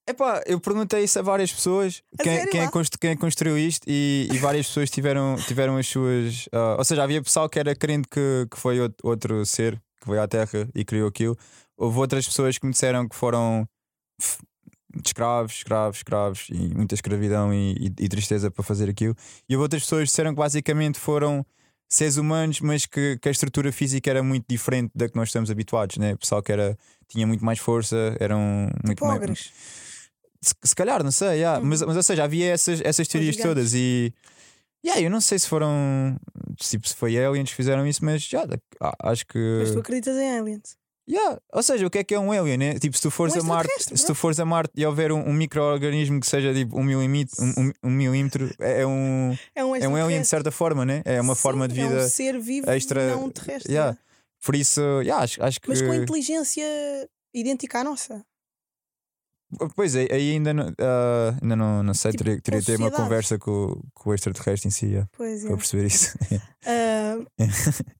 Epá, eu perguntei isso a várias pessoas A quem, quem, é constru- quem é construiu isto e, e várias pessoas tiveram, tiveram as suas. ah, ou seja, havia pessoal que era crente que, que foi outro, ser que veio à Terra e criou aquilo. Houve outras pessoas que me disseram que foram de escravos, escravos, escravos e muita escravidão e, e- e tristeza para fazer aquilo. E houve outras pessoas que disseram que basicamente foram seres humanos, mas que, que a estrutura física era muito diferente da que nós estamos habituados, né? Pessoal que era, tinha muito mais força, eram muito mais, se, se calhar, não sei, yeah. mas, mas ou seja, havia essas, essas teorias todas e yeah, eu não sei se foram tipo, se foi aliens que fizeram isso, mas já ah, acho que Mas tu acreditas em aliens? Yeah. ou seja, o que é que é um alien? Né? Tipo, se tu fores Um a Marte, extraterrestre, se tu fores a Marte e houver um, um micro-organismo que seja tipo um milímetro, um, um- milímetro é, é um, É um é um alien de certa forma, né? é uma Sim, forma de É vida um ser vivo extra- não terrestre. yeah. Por isso, yeah, acho, acho que Mas com inteligência idêntica à nossa. Pois é, aí ainda não, ah, ainda não, não sei, Tipo, teria, teria ter uma conversa com, com o extraterrestre em si yeah, Pois é. para perceber isso. Ah,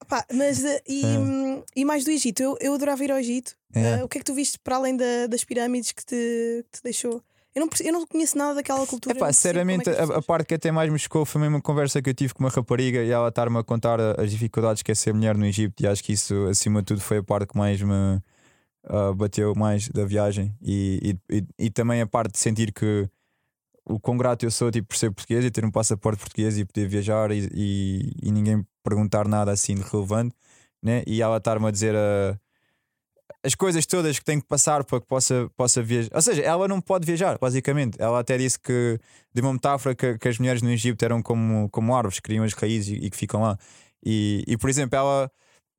pá, mas e, É. e mais do Egito, eu, eu adorava ir ao Egito. É. Ah, o que é que tu viste para além da- das pirâmides que te, que te deixou? Eu não, eu não conheço nada daquela cultura. Epá, é sinceramente, as a, a parte que até mais me chocou foi mesmo uma conversa que eu tive com uma rapariga e ela estar-me a contar as dificuldades que é ser mulher no Egito, e acho que isso, acima de tudo, foi a parte que mais me ah, bateu mais da viagem, e, e, e, e também a parte de sentir que o quão grato eu sou tipo, por ser português e ter um passaporte português e poder viajar e, e, ninguém perguntar nada assim de relevante, né? e ela estar-me a dizer a as coisas todas que tem que passar para que possa, possa viajar. Ou seja, ela não pode viajar, basicamente. Ela até disse que, de uma metáfora, que, que as mulheres no Egito eram como, como árvores, criam as raízes e, e que ficam lá. E, e por exemplo, ela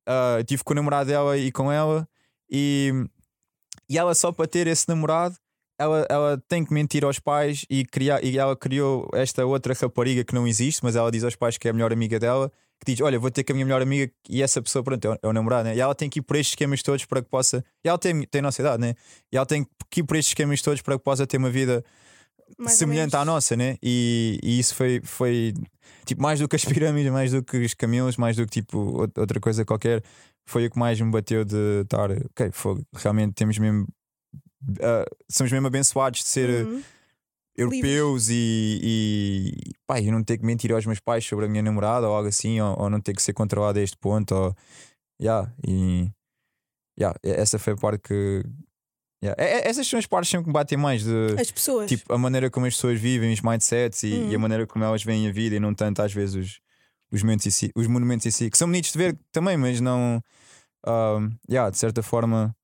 ah, tive com o namorado dela e com ela, e, e ela só para ter esse namorado. Ela, ela tem que mentir aos pais e, criar, e ela criou esta outra rapariga que não existe, mas ela diz aos pais que é a melhor amiga dela, que diz: Olha, vou ter com a minha melhor amiga e essa pessoa, pronto, é o, é o namorado, né? E ela tem que ir por estes esquemas todos para que possa. E ela tem, tem nossa idade, né? E ela tem que ir por estes esquemas todos para que possa ter uma vida mais semelhante à nossa, né? E, e isso foi, foi tipo mais do que as pirâmides, mais do que os camelos, mais do que tipo ou- outra coisa qualquer. Foi o que mais me bateu de estar, ok, fogo, realmente temos mesmo. ah, somos mesmo abençoados de ser Uhum. europeus e, e pá, eu não ter que mentir aos meus pais sobre a minha namorada ou algo assim, ou, ou não ter que ser controlado a este ponto, ou yeah, e yeah, essa foi a parte que yeah. Essas são as partes sempre que me batem mais de As pessoas. tipo a maneira como as pessoas vivem, os mindsets e, Uhum. e a maneira como elas veem a vida e não tanto às vezes os, os, momentos em si, os monumentos em si, que são bonitos de ver também, mas não um, yeah, de certa forma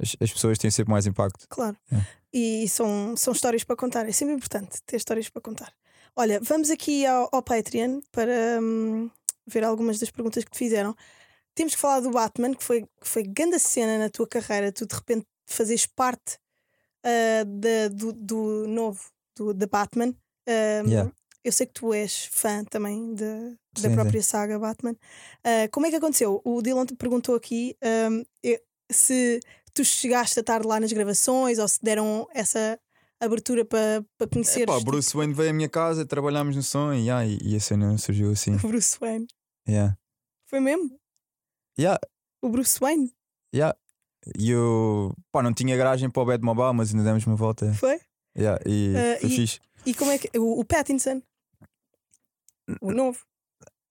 as, as pessoas têm sempre mais impacto. Claro. É. E são, são histórias para contar. É sempre importante ter histórias para contar. Olha, vamos aqui ao, ao Patreon para hum, ver algumas das perguntas que te fizeram. Temos que falar do Batman, que foi, que foi grande cena na tua carreira. Tu de repente fazes parte ah, da- do, do novo, do, da Batman. Ah, Yeah. Eu sei que tu és fã também de- da Sim, sim. própria saga Batman. Ah, como é que aconteceu? O Dylan te perguntou aqui ahm, eh, se tu chegaste a estar lá nas gravações ou se deram essa abertura para para conhecer Pá, Bruce Wayne veio à minha casa, trabalhámos no som e, yeah, e, e a cena surgiu assim. o Bruce Wayne. Yeah. Foi mesmo? Yeah, O Bruce Wayne? yeah. E eu pá, não tinha garagem para o Batmobile, mas ainda demos uma volta. Foi? Yeah, e Ah, foi e- fixe. E como é que. O, o Pattinson? O novo?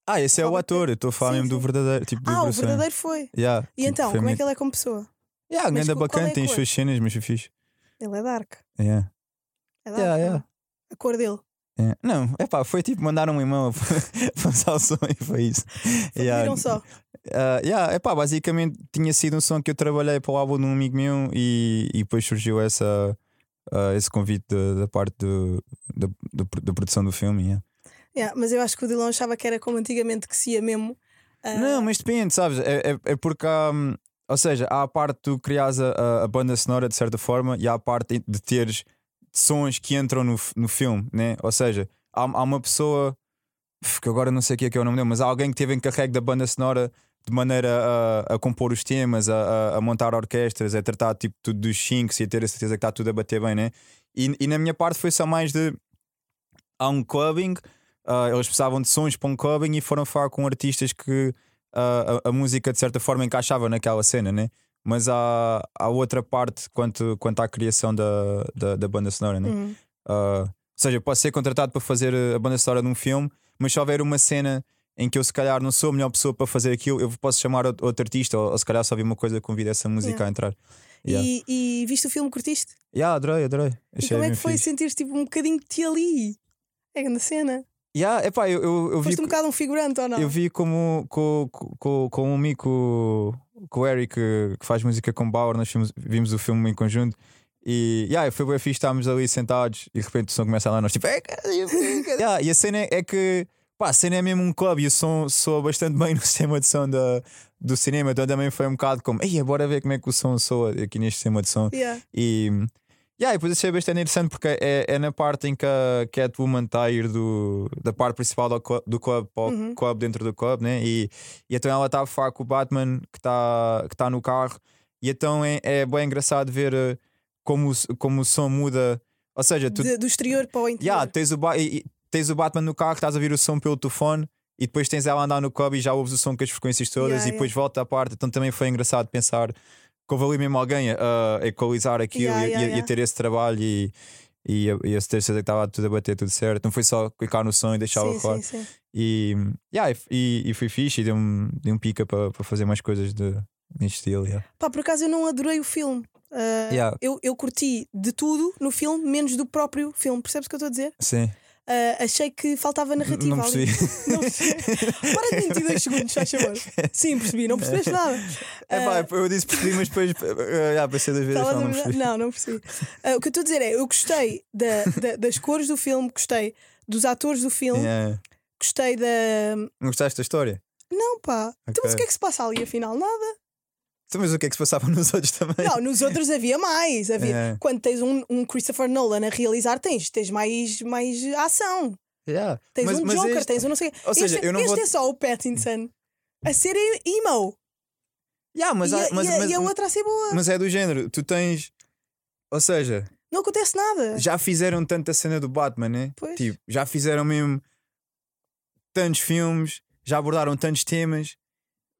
Ah, esse é o Robert ator, eu estou a falar Sim, mesmo do sim. verdadeiro. Tipo, do Ah, o Bruce Wayne. verdadeiro foi. Yeah, E tipo, então, foi como é muito- que ele é como pessoa? Yeah, Mas ganda qual- qual é bacana, a tem as cor? suas cenas, mas foi fixe. Ele é dark. Yeah. É dark Yeah, yeah. A cor dele. Yeah. Não, é pá, foi tipo mandar um e-mail para o som e foi isso. Foi Yeah. Viram só. Uh, yeah, epá, basicamente tinha sido um som que eu trabalhei para o álbum de um amigo meu e, e depois surgiu essa, uh, esse convite da, da parte do- da, da, da produção do filme. yeah. Yeah, mas eu acho que o Dylan achava que era como antigamente que se ia mesmo. ah, Não, mas depende, sabes? É, é, é porque há, hum, ou seja, há a parte de tu crias a, a- banda sonora de certa forma e há a parte de teres sons que entram no, no filme, né? Ou seja, há, há uma pessoa que agora não sei o que é, que é o nome dele, mas há alguém que teve encarregue da banda sonora de maneira a, a compor os temas, a, a- montar orquestras, a tratar tipo, tudo dos syncs e a ter a certeza que está tudo a bater bem, né? E, e na minha parte foi só mais de há um clubbing, ah, eles precisavam de sons para um clubbing e foram falar com artistas que ah, a, a música de certa forma encaixava naquela cena, né? Mas há, há outra parte quanto, quanto à criação da, da, da banda sonora, né? hum. Ah, ou seja, posso ser contratado para fazer a banda sonora de um filme, mas se houver uma cena em que eu se calhar não sou a melhor pessoa para fazer aquilo, eu posso chamar outro outro artista, ou, ou se calhar só vi uma coisa que convida essa música Yeah. a entrar. Yeah. E, e viste o filme, curtiste? Yeah, adorei, adorei. E como é que foi fixe. sentir tipo um bocadinho de ti ali? É grande cena. Yeah, epá, eu, eu, eu vi, Foste um bocado um figurante ou não? eu vi como com, com, com um amigo, com, o Eric, que, que faz música com Bauer, nós vimos, vimos o filme em conjunto. E yeah, foi bem fixe, estávamos ali sentados e de repente o som começa lá, nós tipo, "É, cara, yeah, e a cena é, é que pá, a cena é mesmo um clube e o som soa bastante bem no sistema de som da, do cinema, então também foi um bocado como, ei, bora ver como é que o som soa aqui neste sistema de som. Yeah. E, yeah, e depois achei bastante interessante porque é, é na parte em que a Catwoman está a ir do, da parte principal do club, do club para o Uhum. club dentro do club, né? E, e então ela está a falar com o Batman que está que tá no carro, e então é, é bem engraçado ver eh, como, como o som muda. Ou seja, tu De- do exterior para o interior. yeah, tens, o e- e tens o Batman no carro, estás a ouvir o som pelo telefone. E depois tens ela a andar no club e já ouves o som com as frequências todas Yeah, e depois volta à parte. Então também foi engraçado pensar que houve ali mesmo alguém a, a equalizar aquilo Yeah, e, yeah, e a- e a yeah. ter esse trabalho e, e, a, e a certeza que estava tudo a bater tudo certo. Não foi só clicar no som e deixá-lo sim, rolar. E, yeah, e, e, foi fixe e deu-me deu um pica para para fazer mais coisas de, neste estilo. Yeah. Pá, por acaso eu não adorei o filme. Yeah. eu, eu curti de tudo no filme, menos do próprio filme. Percebes o que eu estou a dizer? Sim, Ah, achei que faltava narrativa não percebi. Não percebi. Para de mentir dois segundos, faz favor. Sim, percebi, não percebeste nada. É Ah, pá, eu disse percebi, mas depois uh, yeah, pensei duas vezes. Não, não percebi. Não, não percebi. Ah, o que eu estou a dizer é: eu gostei da- da- das cores do filme, gostei dos atores do filme, Yeah. gostei da. Não gostaste da história? Não, pá. Então, mas o que é que se passa ali afinal? Nada. Então, Mas o que é que se passava nos outros também? Não, nos outros havia mais. Havia... É. Quando tens um, um Christopher Nolan a realizar, tens, tens mais, mais ação. Yeah. Tens Mas- um mas Joker, este- tens um não sei. Ou seja, este eu não este vou- é só o Pattinson a ser emo. Yeah, mas, e, há- mas, e, mas- e a outra a ser boa. mas é do género, tu tens. Ou seja, Não acontece nada. já fizeram tanta cena do Batman, né? Pois. Tipo, já fizeram mesmo tantos filmes, já abordaram tantos temas,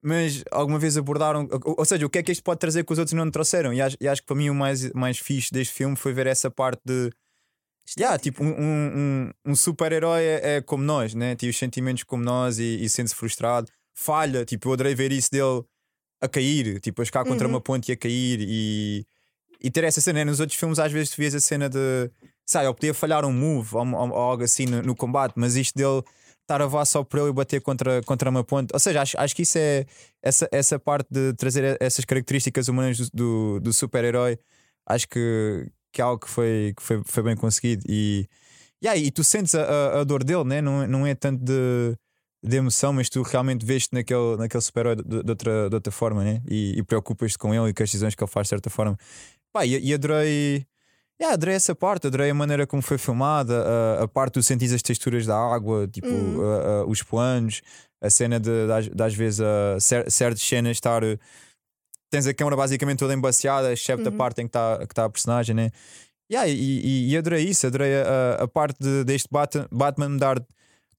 mas alguma vez abordaram. Ou, seja, o que é que isto pode trazer que os outros não trouxeram? E acho, e acho que para mim o mais, mais fixe deste filme foi ver essa parte de. Yeah, tipo, um, um, um, super-herói é, é como nós, né? Tem os sentimentos como nós e, e sente-se frustrado, falha. Tipo, eu adorei ver isso dele a cair, tipo, a ficar contra Uhum. uma ponte e a cair e, e ter essa cena. Nos outros filmes, às vezes, tu vias a cena de, sabe, ele podia falhar um move ou, ou- ou algo assim no, no combate, mas isto dele estar a voar só por ele e bater contra, contra uma ponte. Ou seja, acho, acho que isso é essa, essa parte de trazer essas características humanas do, do, do super-herói. Acho que, que é algo que foi, que foi, foi bem conseguido. E, yeah, e tu sentes a, a, a dor dele, né? não, não é tanto de, de emoção, mas tu realmente vês-te naquele, naquele super-herói de, de outra, de outra forma né? e, e preocupas-te com ele e com as decisões que ele faz de certa forma. Pá, e, e adorei. Yeah, adorei essa parte, adorei a maneira como foi filmada, a, a parte do sentir as texturas da água, tipo Uhum. a- a- os planos, a cena de, de às vezes a cer- certas cenas estar. Tens a câmera basicamente toda embaciada, excepto a Uhum. parte em que está tá a personagem, né? Yeah, e, e, e adorei isso, adorei a, a- a parte de- deste Batman, Batman me dar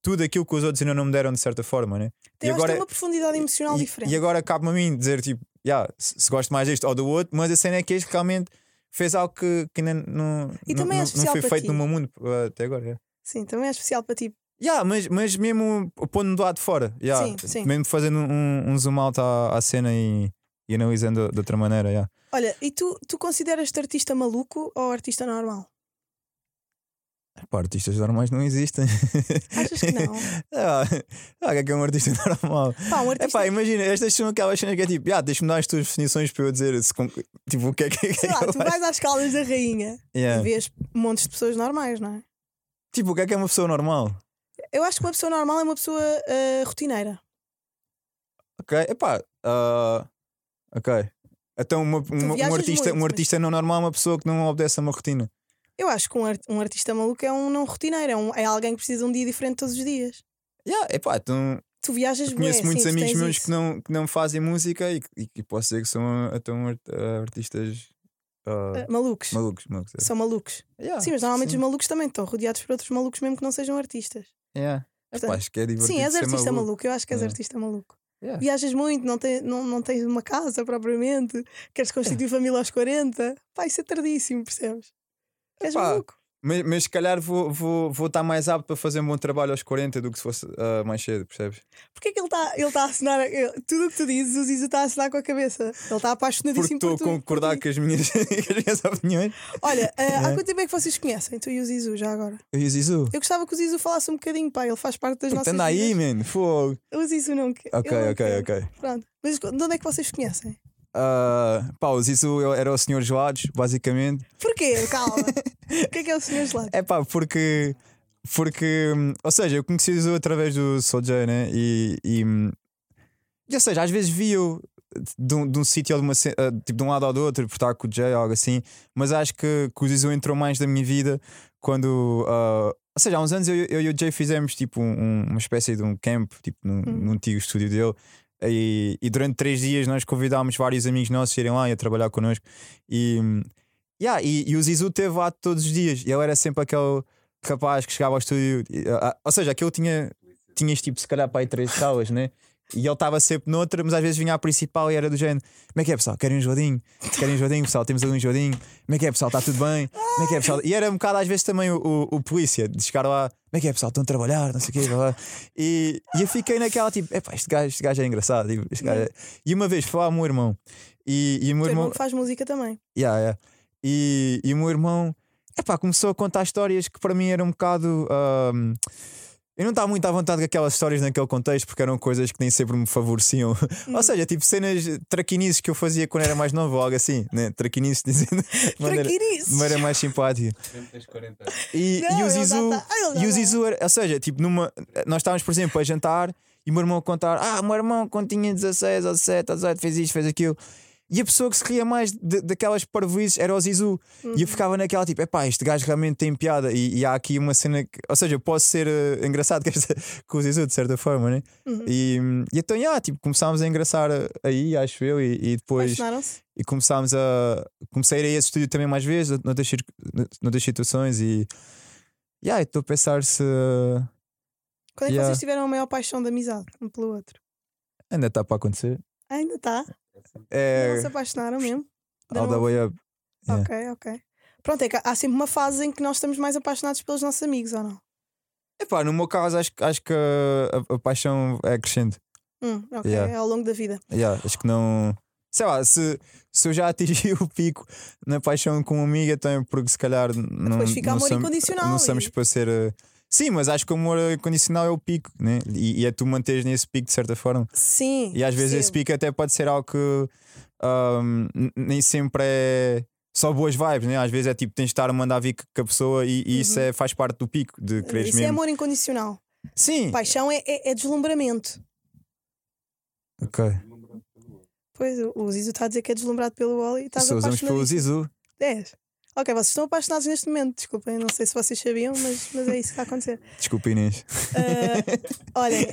tudo aquilo que os outros ainda não me deram de certa forma, né? Tem, que tem uma profundidade emocional e, diferente. e agora cabe-me a mim dizer tipo, yeah, se, se gosto mais deste ou do outro, mas a cena é que este realmente fez algo que, que ainda não, E não, também é não- não foi feito ti. no meu mundo uh, até agora. Sim, também é especial para ti. Yeah, mas, mas mesmo pondo-me do lado de fora, yeah, Sim, sim. mesmo fazendo um, um zoom out à, à cena e, e analisando de outra maneira. Yeah. Olha, e tu, tu consideras-te artista maluco ou artista normal? Pá, artistas normais não existem. Achas que não? ah, ah, o que é que é um artista normal? Pá, um É artista. pá, imagina, estas são aquelas cenas que é tipo, ah, deixa-me dar as tuas definições para eu dizer se, tipo, o que é que, que sei é lá, tu vais às caldas da rainha Yeah. e vês montes de pessoas normais, não é? Tipo, o que é que é uma pessoa normal? Eu acho que uma pessoa normal é uma pessoa ah, rotineira. Ok, epá, ah, ok. Então uma, uma- um, artista, muito, um mas- artista não normal é uma pessoa que não obedece a uma rotina. Eu acho que um, ar- um artista maluco é um não rotineiro, é, um- é alguém que precisa de um dia diferente todos os dias. Yeah, epá, então, Tu viajas bué, conheço muitos sim, amigos meus isso. que não, que não fazem música e, e, e posso dizer que são então, art- artistas Ah, malucos. malucos. malucos é. São malucos. Yeah, sim, mas normalmente sim. os malucos também estão rodeados por outros malucos, mesmo que não sejam artistas. Yeah. Portanto, Epá, acho que é divertido Sim, és ser artista maluco. maluco. Eu acho que és Yeah. artista maluco. Yeah. Viajas muito, não, não, não tens uma casa propriamente, queres constituir família aos 40. Pá, isso é tardíssimo, percebes? És Epá, maluco. Mas, mas se calhar vou, vou, vou estar mais apto para fazer um bom trabalho aos 40 do que se fosse ah, mais cedo, percebes? Porquê que ele está ele tá a assinar? ele- tudo o que tu dizes, o Zizo está a assinar com a cabeça. Ele está Porque apaixonadíssimo estou a por tu. por concordar com as minhas, com as minhas opiniões. Olha, há É. quanto tempo é que vocês conhecem? Tu e o Zizu, já agora? Eu e o Zizu. Eu gostava que o Zizu falasse um bocadinho, pá, ele faz parte das Puta, nossas Anda aí, fogo. O Zizu não quer. Ok, ok, quer. ok. Pronto. Mas de onde é que vocês conhecem? Ah, pá, o Zizu era o senhor gelados, basicamente. Porquê? Calma. o que é que é o senhor gelado? É pá, porque. Porque. hum, Ou seja, eu conheci o Zizu através do Soul J, né? E. e hum, e, ou seja, às vezes via-o de um, de um sítio ou de, uma, ah, tipo, de um lado ou do outro, por estar com o Jay ou algo assim, mas acho que, que o Zizu entrou mais na minha vida quando. ah, ou seja, há uns anos eu, eu e o Jay fizemos tipo um- uma espécie de um camp tipo, num, Hum. num antigo estúdio dele. E, e durante três dias nós convidámos vários amigos nossos a irem lá e a trabalhar connosco. E, yeah, e, e o Zizu teve lá todos os dias. E ele era sempre aquele rapaz que chegava ao estúdio. e, ah, ou seja, aquele tinha, tinhas tipo, se calhar, para aí três salas, né? E ele estava sempre noutra, mas às vezes vinha à principal e era do género: Como é que é, pessoal? Querem um geladinho? Querem um geladinho, pessoal? Temos ali um geladinho. Como é que é, pessoal? Está tudo bem? Como é que é, pessoal? E era um bocado às vezes também o, o, o polícia, de chegar lá: Como é que é, pessoal? Estão a trabalhar? Não sei o quê. blá, blá. E, e eu fiquei naquela tipo: Epá, este gajo, este gajo é engraçado. tipo, gajo é-" E uma vez foi lá o meu irmão. E, e o meu irmão. irmão faz música também. Yeah, yeah. E, e o meu irmão epá, começou a contar histórias que para mim eram um bocado. ahm, eu não estava muito à vontade com aquelas histórias naquele contexto porque eram coisas que nem sempre me favoreciam. Ou seja, tipo cenas traquinices que eu fazia quando era mais novo ou algo assim, né? Traquinices dizendo de maneira, de maneira mais simpática. 40 E, Não, e o Zizu, e o. Zizu era, ou seja, tipo, numa, nós estávamos, por exemplo, a jantar e o meu irmão a contar: Ah, o meu irmão, quando tinha 16 ou 17 ou 18, fez isto, fez aquilo. E a pessoa que se ria mais de- daquelas parvoices era o Zizu. E Uhum. eu ficava naquela tipo: epá, este gajo realmente tem piada. E, e há aqui uma cena que, ou seja, eu posso ser eh, engraçado com, o Zizu, de certa forma, né? Uhum. E, e então, yeah, tipo, começámos a engraçar eh, aí, acho eu, e, e depois e começámos a. Comecei a ir a esse estúdio também mais vezes, noutras, noutras situações, e. Yeah, estou a pensar se. Quando é que Yeah. vocês tiveram a maior paixão de amizade um pelo outro? Ainda está para acontecer. Ainda está? É. Não se apaixonaram mesmo? De All the way up. Yeah. Ok, ok. Pronto, é que há sempre uma fase em que nós estamos mais apaixonados pelos nossos amigos, ou não? Epá, no meu caso, acho, acho que a, a paixão é crescente. Hum, ok, Yeah. ao longo da vida. Yeah, acho que não. Sei lá, se, se eu já atingi o pico na paixão com uma amiga, também porque se calhar não. depois fica não amor somos- incondicional Não e- somos para ser. Sim, mas acho que o amor incondicional é o pico, né? E, e é tu manteres nesse pico de certa forma. Sim. E às vezes esse percebo. pico até pode ser algo que n- nem sempre é só boas vibes, né? Às vezes é tipo, tens de estar a mandar vir com a pessoa e, e isso é, faz parte do pico de quereres Isso é mesmo. amor incondicional. Sim, Paixão é, é, é deslumbramento. ok. Pois, o- Zizo está a dizer que é deslumbrado pelo Wally e estás Só usamos pelo. Zizu. És. Ok, vocês estão apaixonados neste momento, desculpem, não sei se vocês sabiam, mas, mas é isso que está a acontecer. Desculpa, Inês. Uh, olhem,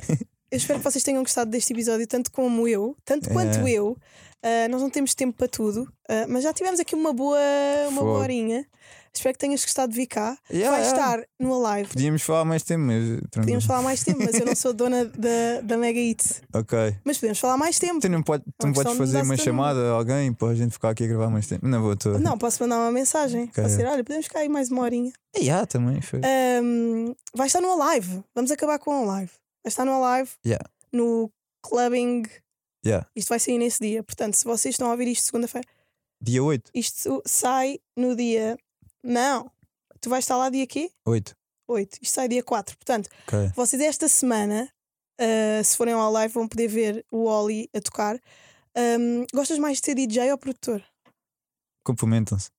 eu espero que vocês tenham gostado deste episódio, tanto como eu, tanto quanto É. eu. Uh, nós não temos tempo para tudo, uh, mas já tivemos aqui uma boa, uma boa horinha. Espero que tenhas gostado de vir cá. Yeah, Vai yeah. estar no Alive. Podíamos falar mais tempo, mas. tranquilo. Podíamos falar mais tempo, mas eu não sou dona da, da Mega Eats. Ok. Mas podemos falar mais tempo. Tu não, pode, tu Uma não podes fazer uma chamada a alguém para a gente ficar aqui a gravar mais tempo. Não vou. Não, posso mandar uma mensagem. Ok. Posso dizer, olha, podemos ficar aí mais uma horinha. Yeah, também. Foi. Um, vai estar no Alive. Vamos acabar com o Alive. Vai estar no Alive, Yeah. no Clubbing. Yeah. Isto vai sair nesse dia. Portanto, se vocês estão a ouvir isto segunda-feira, Dia 8. isto sai no dia. Não. Tu vais estar lá dia quê? 8. 8. Isto sai dia 4. Portanto, Ok. vocês esta semana, uh, se forem ao live, vão poder ver o Oli a tocar. Um, gostas mais de ser DJ ou produtor? Complementam-se.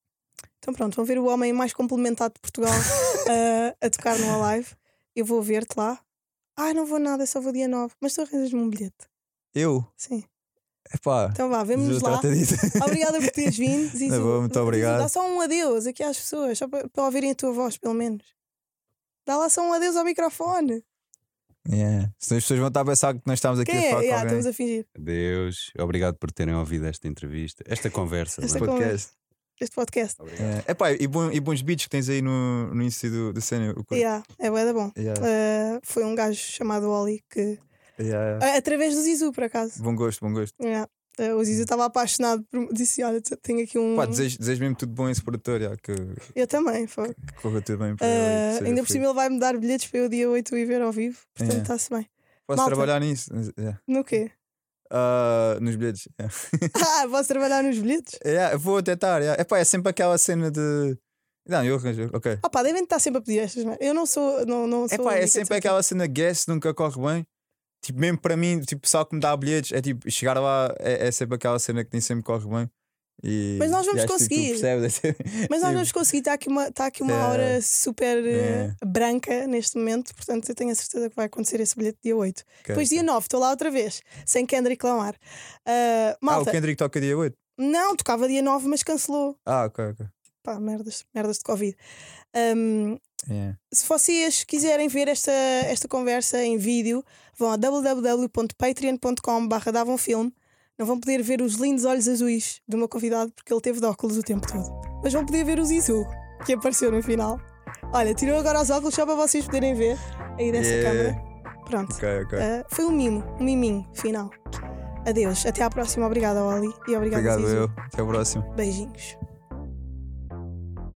Então pronto, vão ver o homem mais complementado de Portugal uh, a tocar no Alive. Eu vou ver-te lá. Ah, não vou nada, só vou dia 9. Mas tu arranjas-me um bilhete. Eu? Sim. Epá. Então vá, vemo-nos lá. Obrigada por teres vindo. Zizu. Bom, muito Zizu, obrigado. Dá só um adeus aqui às pessoas, só para, para ouvirem a tua voz, pelo menos. Dá lá só um adeus ao microfone. Yeah. Senão as pessoas vão estar a pensar que nós estamos aqui Quem a é? falar com Yeah, estamos a fingir. Adeus. Obrigado por terem ouvido esta entrevista, esta conversa. Vá. con- podcast. Este podcast. Obrigado. Yeah. Epá, e, bom- e bons beats que tens aí no, no início do, do cena. Yeah, é bué bom. Yeah. Uh, foi um gajo chamado Oli que. Yeah, yeah. Ah, através do Zizu, por acaso. Bom gosto, bom gosto. Yeah. Uh, o Zizu estava apaixonado por. Disse: Olha, tenho aqui um. Pá, desejo, desejo mesmo tudo bom esse produtor, yeah, que, Eu também. Foi. que corra tudo bem para Uh, ele. e seja ainda por cima ele vai me dar bilhetes para eu dia 8 ir ver ao vivo. Portanto, está-se bem. Posso Malta. trabalhar nisso? No quê? Ah, nos bilhetes. Ah, posso trabalhar nos bilhetes? Yeah, vou tentar. Yeah. Epá, é sempre aquela cena de. Não, eu arranjo. Ok. Ah, pá, devem estar sempre a pedir estas. Eu não sou. Não, não sou Epá, é sempre aquela cena guest, nunca corre bem. Tipo, mesmo para mim, tipo, o pessoal que me dá bilhetes, é tipo, chegar lá é, é sempre aquela cena que nem sempre corre bem. E, Mas nós vamos tipo, conseguir. É sempre- Mas nós tipo, vamos conseguir. Está aqui uma, está aqui uma É. hora super É. branca neste momento. Portanto, eu tenho a certeza que vai acontecer esse bilhete dia 8. ok, Depois, dia 9, estou lá outra vez. Sem Kendrick Lamar. Ah, Ah, o malta, Kendrick toca dia 8. não, tocava dia 9, mas cancelou. Ah, ok, ok. Pá, merdas, merdas de Covid. Ahm, Yeah. se vocês quiserem ver esta, esta conversa em vídeo, vão a www.patreon.com.br davonfilme. Não vão poder ver os lindos olhos azuis do meu convidado porque ele teve de óculos o tempo todo. Mas vão poder ver o Zizu, que apareceu no final. Olha, tirou agora os óculos só para vocês poderem ver aí dessa Yeah. câmera. Pronto. Ok, ok. Ah, foi um mimo, um miminho final. Adeus, até à próxima. Obrigada, Oli. E obrigada, Obrigado, Zizu. eu. Até o próximo. Beijinhos.